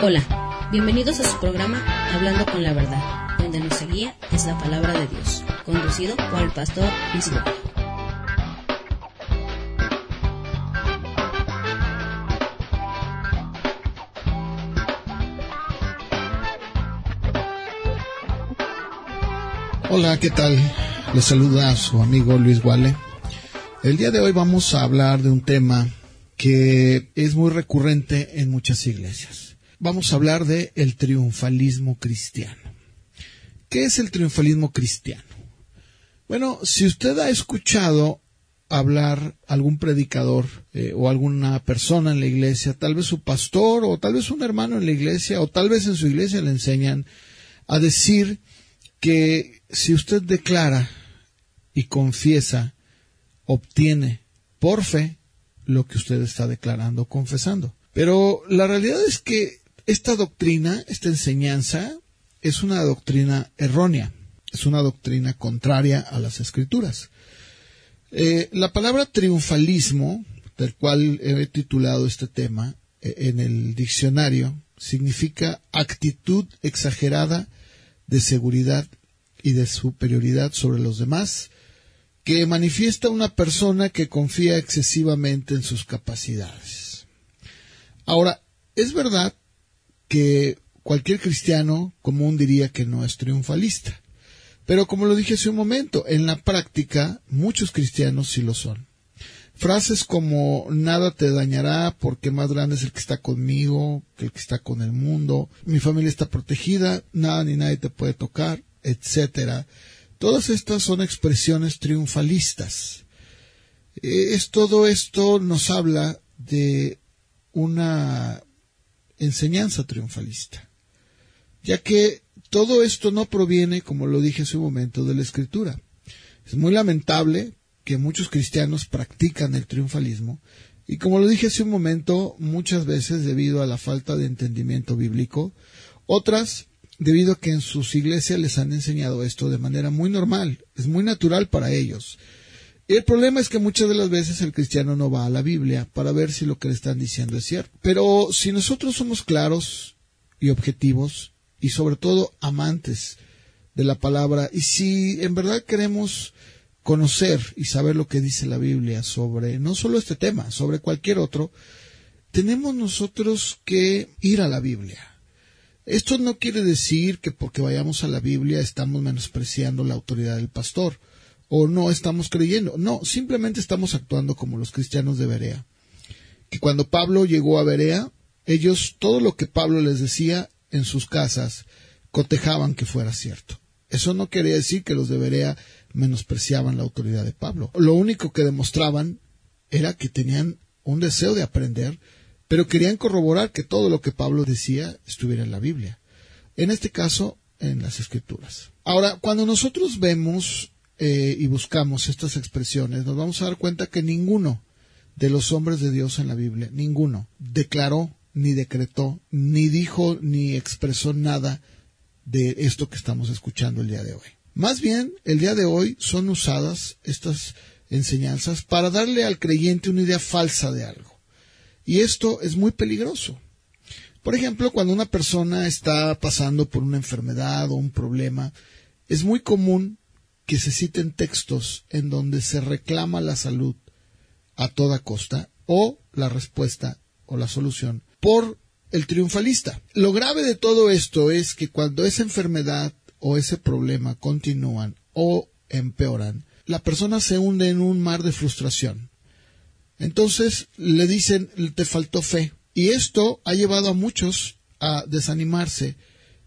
Hola, bienvenidos a su programa Hablando con la Verdad, donde nuestra guía es la palabra de Dios, conducido por el pastor Gómez. Hola, ¿qué tal? Les saluda a su amigo Luis Guale. El día de hoy vamos a hablar de un tema que es muy recurrente en muchas iglesias. Vamos a hablar de el triunfalismo cristiano. ¿Qué es el triunfalismo cristiano? Bueno, si usted ha escuchado hablar algún predicador eh, o alguna persona en la iglesia, tal vez su pastor o tal vez un hermano en la iglesia o tal vez en su iglesia le enseñan a decir que si usted declara y confiesa, obtiene por fe lo que usted está declarando, confesando. Pero la realidad es que esta doctrina, esta enseñanza, es una doctrina errónea, es una doctrina contraria a las escrituras. Eh, la palabra triunfalismo, del cual he titulado este tema eh, en el diccionario, significa actitud exagerada de seguridad y de superioridad sobre los demás, que manifiesta una persona que confía excesivamente en sus capacidades. Ahora, es verdad que cualquier cristiano común diría que no es triunfalista, pero como lo dije hace un momento, en la práctica muchos cristianos sí lo son. Frases como nada te dañará porque más grande es el que está conmigo que el que está con el mundo, mi familia está protegida, nada ni nadie te puede tocar, etcétera. Todas estas son expresiones triunfalistas. Es todo esto nos habla de una enseñanza triunfalista, ya que todo esto no proviene, como lo dije hace un momento, de la escritura. Es muy lamentable que muchos cristianos practican el triunfalismo y como lo dije hace un momento, muchas veces debido a la falta de entendimiento bíblico, otras debido a que en sus iglesias les han enseñado esto de manera muy normal, es muy natural para ellos. Y el problema es que muchas de las veces el cristiano no va a la Biblia para ver si lo que le están diciendo es cierto. Pero si nosotros somos claros y objetivos y sobre todo amantes de la palabra y si en verdad queremos conocer y saber lo que dice la Biblia sobre no solo este tema, sobre cualquier otro, tenemos nosotros que ir a la Biblia esto no quiere decir que porque vayamos a la Biblia estamos menospreciando la autoridad del pastor o no estamos creyendo. No, simplemente estamos actuando como los cristianos de Berea. Que cuando Pablo llegó a Berea, ellos todo lo que Pablo les decía en sus casas cotejaban que fuera cierto. Eso no quería decir que los de Berea menospreciaban la autoridad de Pablo. Lo único que demostraban era que tenían un deseo de aprender pero querían corroborar que todo lo que Pablo decía estuviera en la Biblia. En este caso, en las Escrituras. Ahora, cuando nosotros vemos eh, y buscamos estas expresiones, nos vamos a dar cuenta que ninguno de los hombres de Dios en la Biblia, ninguno, declaró, ni decretó, ni dijo, ni expresó nada de esto que estamos escuchando el día de hoy. Más bien, el día de hoy son usadas estas enseñanzas para darle al creyente una idea falsa de algo. Y esto es muy peligroso. Por ejemplo, cuando una persona está pasando por una enfermedad o un problema, es muy común que se citen textos en donde se reclama la salud a toda costa o la respuesta o la solución por el triunfalista. Lo grave de todo esto es que cuando esa enfermedad o ese problema continúan o empeoran, la persona se hunde en un mar de frustración. Entonces le dicen, te faltó fe. Y esto ha llevado a muchos a desanimarse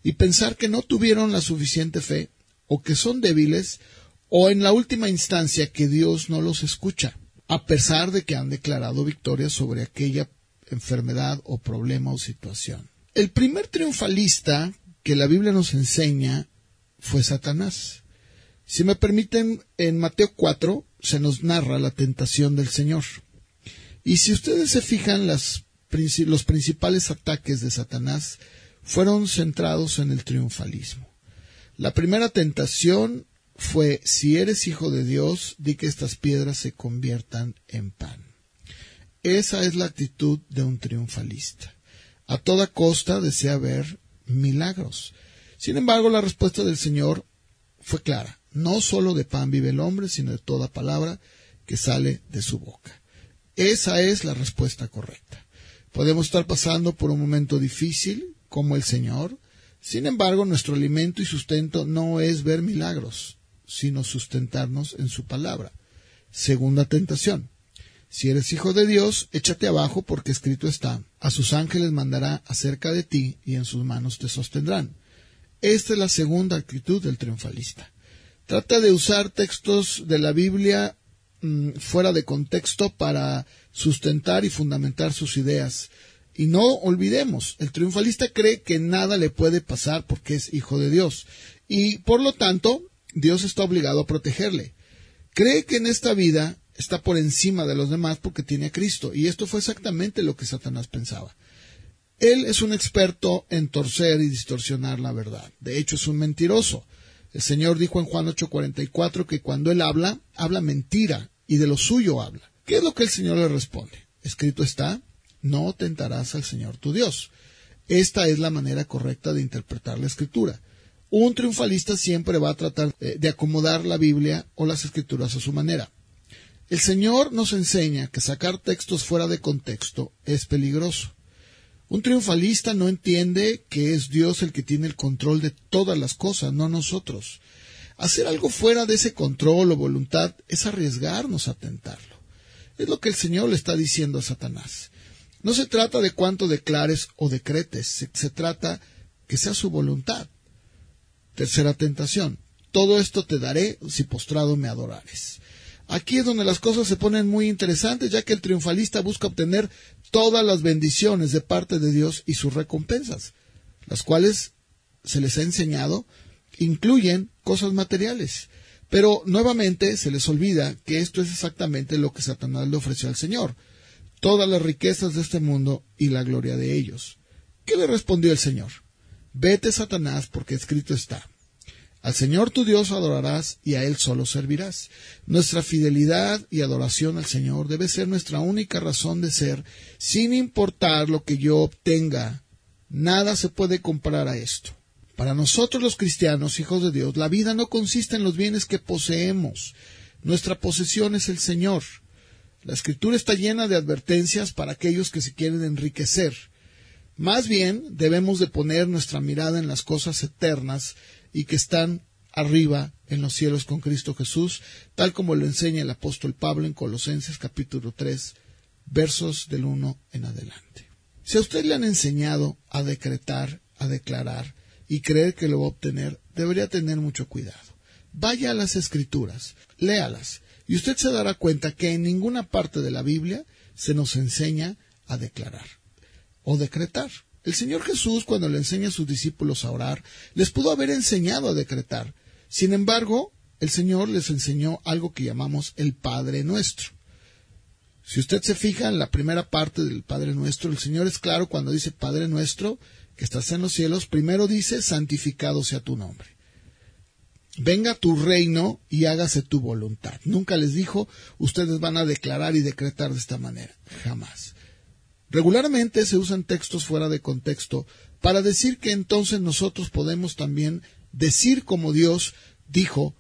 y pensar que no tuvieron la suficiente fe o que son débiles o en la última instancia que Dios no los escucha, a pesar de que han declarado victoria sobre aquella enfermedad o problema o situación. El primer triunfalista que la Biblia nos enseña fue Satanás. Si me permiten, en Mateo 4 se nos narra la tentación del Señor. Y si ustedes se fijan, los principales ataques de Satanás fueron centrados en el triunfalismo. La primera tentación fue, si eres hijo de Dios, di que estas piedras se conviertan en pan. Esa es la actitud de un triunfalista. A toda costa desea ver milagros. Sin embargo, la respuesta del Señor fue clara. No solo de pan vive el hombre, sino de toda palabra que sale de su boca. Esa es la respuesta correcta. Podemos estar pasando por un momento difícil, como el Señor. Sin embargo, nuestro alimento y sustento no es ver milagros, sino sustentarnos en su palabra. Segunda tentación. Si eres hijo de Dios, échate abajo porque escrito está, a sus ángeles mandará acerca de ti y en sus manos te sostendrán. Esta es la segunda actitud del triunfalista. Trata de usar textos de la Biblia mm, fuera de contexto para sustentar y fundamentar sus ideas. Y no olvidemos, el triunfalista cree que nada le puede pasar porque es hijo de Dios. Y por lo tanto, Dios está obligado a protegerle. Cree que en esta vida está por encima de los demás porque tiene a Cristo. Y esto fue exactamente lo que Satanás pensaba. Él es un experto en torcer y distorsionar la verdad. De hecho, es un mentiroso. El Señor dijo en Juan 8:44 que cuando Él habla, habla mentira y de lo suyo habla. ¿Qué es lo que el Señor le responde? Escrito está, no tentarás al Señor tu Dios. Esta es la manera correcta de interpretar la Escritura. Un triunfalista siempre va a tratar eh, de acomodar la Biblia o las Escrituras a su manera. El Señor nos enseña que sacar textos fuera de contexto es peligroso. Un triunfalista no entiende que es Dios el que tiene el control de todas las cosas, no nosotros. Hacer algo fuera de ese control o voluntad es arriesgarnos a tentarlo. Es lo que el Señor le está diciendo a Satanás. No se trata de cuánto declares o decretes, se, trata que sea su voluntad. Tercera tentación. Todo esto te daré si postrado me adorares. Aquí es donde las cosas se ponen muy interesantes, ya que el triunfalista busca obtener todas las bendiciones de parte de Dios y sus recompensas, las cuales se les ha enseñado incluyen cosas materiales. Pero nuevamente se les olvida que esto es exactamente lo que Satanás le ofreció al Señor, todas las riquezas de este mundo y la gloria de ellos. ¿Qué le respondió el Señor? Vete, Satanás, porque escrito está. Al Señor tu Dios adorarás y a Él solo servirás. Nuestra fidelidad y adoración al Señor debe ser nuestra única razón de ser, sin importar lo que yo obtenga. Nada se puede comparar a esto. Para nosotros los cristianos, hijos de Dios, la vida no consiste en los bienes que poseemos. Nuestra posesión es el Señor. La escritura está llena de advertencias para aquellos que se quieren enriquecer. Más bien debemos de poner nuestra mirada en las cosas eternas y que están arriba en los cielos con Cristo Jesús, tal como lo enseña el apóstol Pablo en Colosenses capítulo 3, versos del 1 en adelante. Si a usted le han enseñado a decretar, a declarar y creer que lo va a obtener, debería tener mucho cuidado. Vaya a las escrituras, léalas, y usted se dará cuenta que en ninguna parte de la Biblia se nos enseña a declarar o decretar. El Señor Jesús, cuando le enseña a sus discípulos a orar, les pudo haber enseñado a decretar. Sin embargo, el Señor les enseñó algo que llamamos el Padre Nuestro. Si usted se fija en la primera parte del Padre Nuestro, el Señor es claro cuando dice Padre Nuestro, que estás en los cielos, primero dice, santificado sea tu nombre. Venga tu reino y hágase tu voluntad. Nunca les dijo, ustedes van a declarar y decretar de esta manera. Jamás. Regularmente se usan textos fuera de contexto para decir que entonces nosotros podemos también decir como Dios dijo,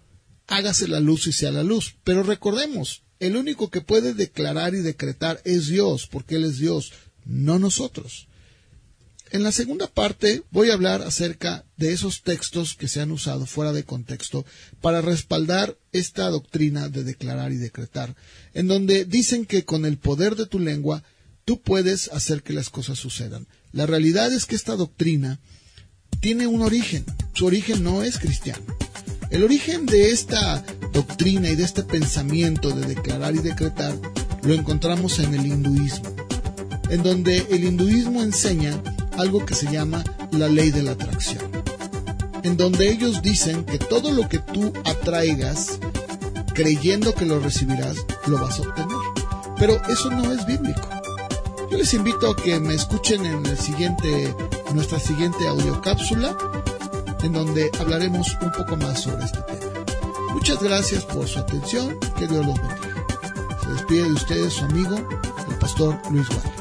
hágase la luz y sea la luz. Pero recordemos, el único que puede declarar y decretar es Dios, porque Él es Dios, no nosotros. En la segunda parte voy a hablar acerca de esos textos que se han usado fuera de contexto para respaldar esta doctrina de declarar y decretar, en donde dicen que con el poder de tu lengua tú puedes hacer que las cosas sucedan. La realidad es que esta doctrina tiene un origen. Su origen no es cristiano. El origen de esta doctrina y de este pensamiento de declarar y decretar lo encontramos en el hinduismo. en donde el hinduismo enseña algo que se llama la ley de la atracción, en donde ellos dicen que todo lo que tú atraigas creyendo que lo recibirás, lo vas a obtener. Pero eso no es bíblico. Yo les invito a que me escuchen en siguiente, nuestra siguiente audiocápsula, en donde hablaremos un poco más sobre este tema. Muchas gracias por su atención, que Dios los bendiga. Se despide de ustedes su amigo, el pastor Luis Guardia.